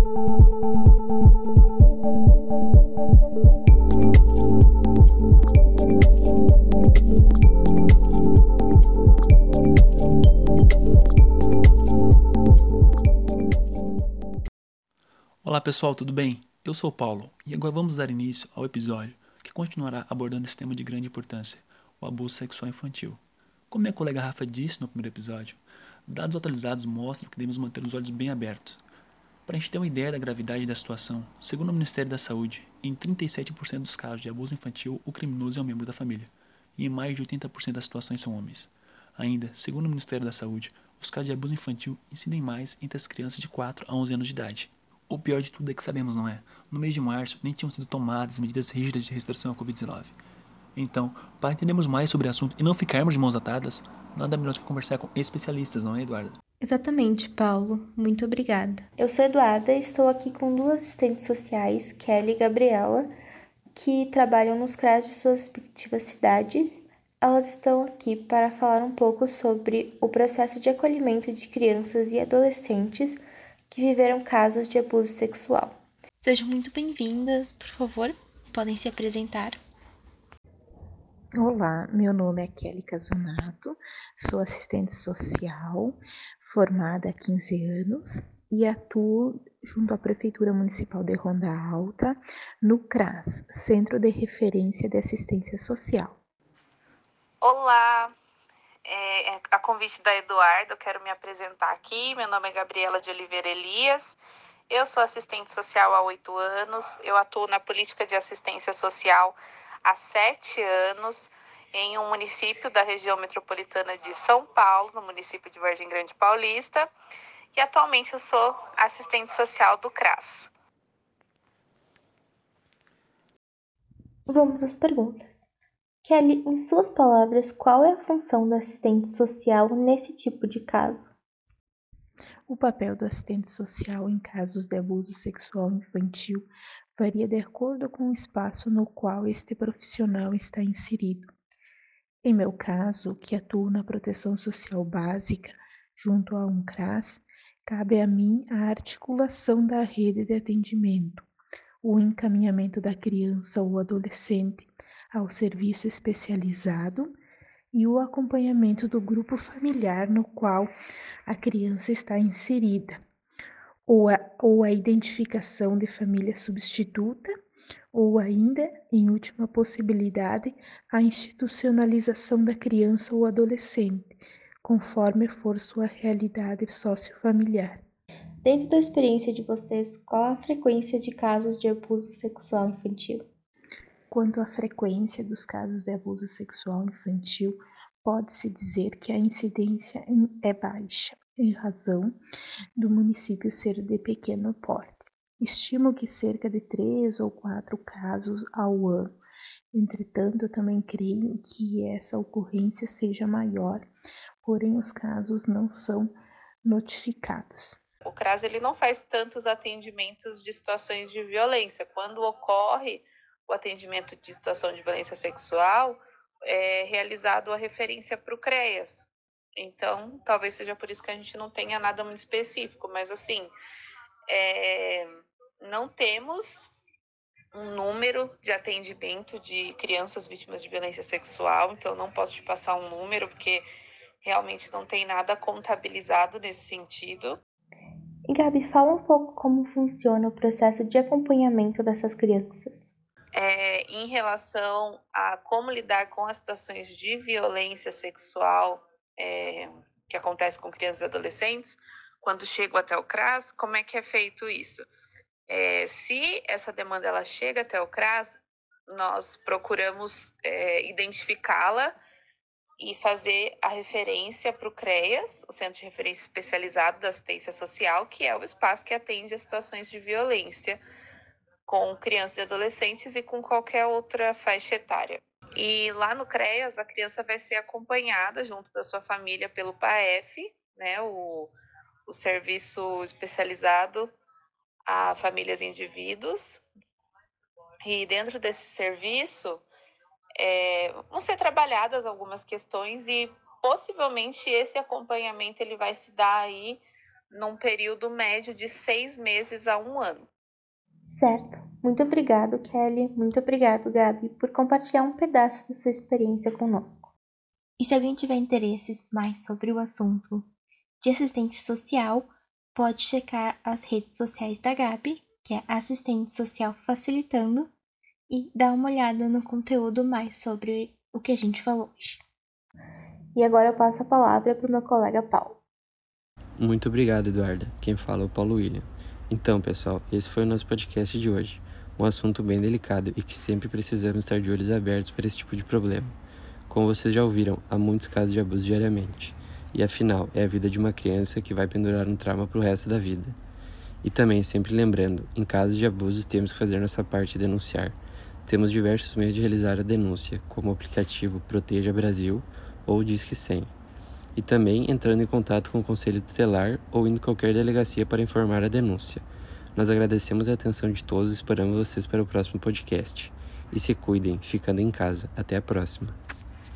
Olá pessoal, tudo bem? Eu sou Paulo e agora vamos dar início ao episódio que continuará abordando esse tema de grande importância, o abuso sexual infantil. Como minha colega Rafa disse no primeiro episódio, dados atualizados mostram que devemos manter os olhos bem abertos. Para a gente ter uma ideia da gravidade da situação, segundo o Ministério da Saúde, em 37% dos casos de abuso infantil, o criminoso é um membro da família, e em mais de 80% das situações são homens. Ainda, segundo o Ministério da Saúde, os casos de abuso infantil incidem mais entre as crianças de 4 a 11 anos de idade. O pior de tudo é que sabemos, não é? No mês de março nem tinham sido tomadas medidas rígidas de restrição à Covid-19. Então, para entendermos mais sobre o assunto e não ficarmos de mãos atadas, nada melhor do que conversar com especialistas, não é, Eduarda? Exatamente, Paulo. Muito obrigada. Eu sou Eduarda e estou aqui com duas assistentes sociais, Kelly e Gabriela, que trabalham nos CRAS de suas respectivas cidades. Elas estão aqui para falar um pouco sobre o processo de acolhimento de crianças e adolescentes que viveram casos de abuso sexual. Sejam muito bem-vindas, por favor, podem se apresentar. Olá, meu nome é Kelly Casunato, sou assistente social, formada há 15 anos e atuo junto à Prefeitura Municipal de Ronda Alta, no CRAS, Centro de Referência de Assistência Social. Olá, é, é, a convite da Eduardo, quero me apresentar aqui. Meu nome é Gabriela de Oliveira Elias. Eu sou assistente social há oito anos. Eu atuo na política de assistência social há sete anos em um município da região metropolitana de São Paulo, no município de Vargem Grande Paulista. E atualmente eu sou assistente social do CRAS. Vamos às perguntas. Kelly, em suas palavras, qual é a função do assistente social nesse tipo de caso? O papel do assistente social em casos de abuso sexual infantil varia de acordo com o espaço no qual este profissional está inserido. Em meu caso, que atuo na proteção social básica junto a um CRAS, cabe a mim a articulação da rede de atendimento, o encaminhamento da criança ou adolescente ao serviço especializado e o acompanhamento do grupo familiar no qual a criança está inserida, ou a, ou a identificação de família substituta, ou ainda, em última possibilidade, a institucionalização da criança ou adolescente, conforme for sua realidade sociofamiliar. Dentro da experiência de vocês, qual a frequência de casos de abuso sexual infantil? Quanto à frequência dos casos de abuso sexual infantil, pode-se dizer que a incidência é baixa, em razão do município ser de pequeno porte. Estimo que cerca de três ou quatro casos ao ano. Entretanto, também creio que essa ocorrência seja maior, porém os casos não são notificados. O CRAS ele não faz tantos atendimentos de situações de violência. Quando ocorre o atendimento de situação de violência sexual é realizado a referência para o CREAS. Então, talvez seja por isso que a gente não tenha nada muito específico, mas assim, é, não temos um número de atendimento de crianças vítimas de violência sexual, então não posso te passar um número, porque realmente não tem nada contabilizado nesse sentido. E Gabi, fala um pouco como funciona o processo de acompanhamento dessas crianças é, em relação a como lidar com as situações de violência sexual é, que acontece com crianças e adolescentes, quando chegam até o CRAS, como é que é feito isso? É, se essa demanda ela chega até o CRAS, nós procuramos é, identificá-la e fazer a referência para o CREAS, o Centro de Referência Especializado da Assistência Social, que é o espaço que atende a situações de violência com crianças e adolescentes e com qualquer outra faixa etária. E lá no CREAS, a criança vai ser acompanhada junto da sua família pelo PAF, né, o, o serviço especializado a famílias e indivíduos. E dentro desse serviço é, vão ser trabalhadas algumas questões e possivelmente esse acompanhamento ele vai se dar aí num período médio de seis meses a um ano. Certo. Muito obrigado, Kelly. Muito obrigado, Gabi, por compartilhar um pedaço da sua experiência conosco. E se alguém tiver interesses mais sobre o assunto de assistente social, pode checar as redes sociais da Gabi, que é assistente social facilitando, e dar uma olhada no conteúdo mais sobre o que a gente falou hoje. E agora eu passo a palavra para o meu colega Paulo. Muito obrigado, Eduarda. Quem fala é o Paulo William. Então, pessoal, esse foi o nosso podcast de hoje. Um assunto bem delicado e que sempre precisamos estar de olhos abertos para esse tipo de problema. Como vocês já ouviram, há muitos casos de abuso diariamente. E afinal, é a vida de uma criança que vai pendurar um trauma para o resto da vida. E também, sempre lembrando, em casos de abusos temos que fazer nossa parte e denunciar. Temos diversos meios de realizar a denúncia, como o aplicativo Proteja Brasil ou Disque 100. E também entrando em contato com o Conselho Tutelar ou indo qualquer delegacia para informar a denúncia. Nós agradecemos a atenção de todos e esperamos vocês para o próximo podcast. E se cuidem, ficando em casa. Até a próxima.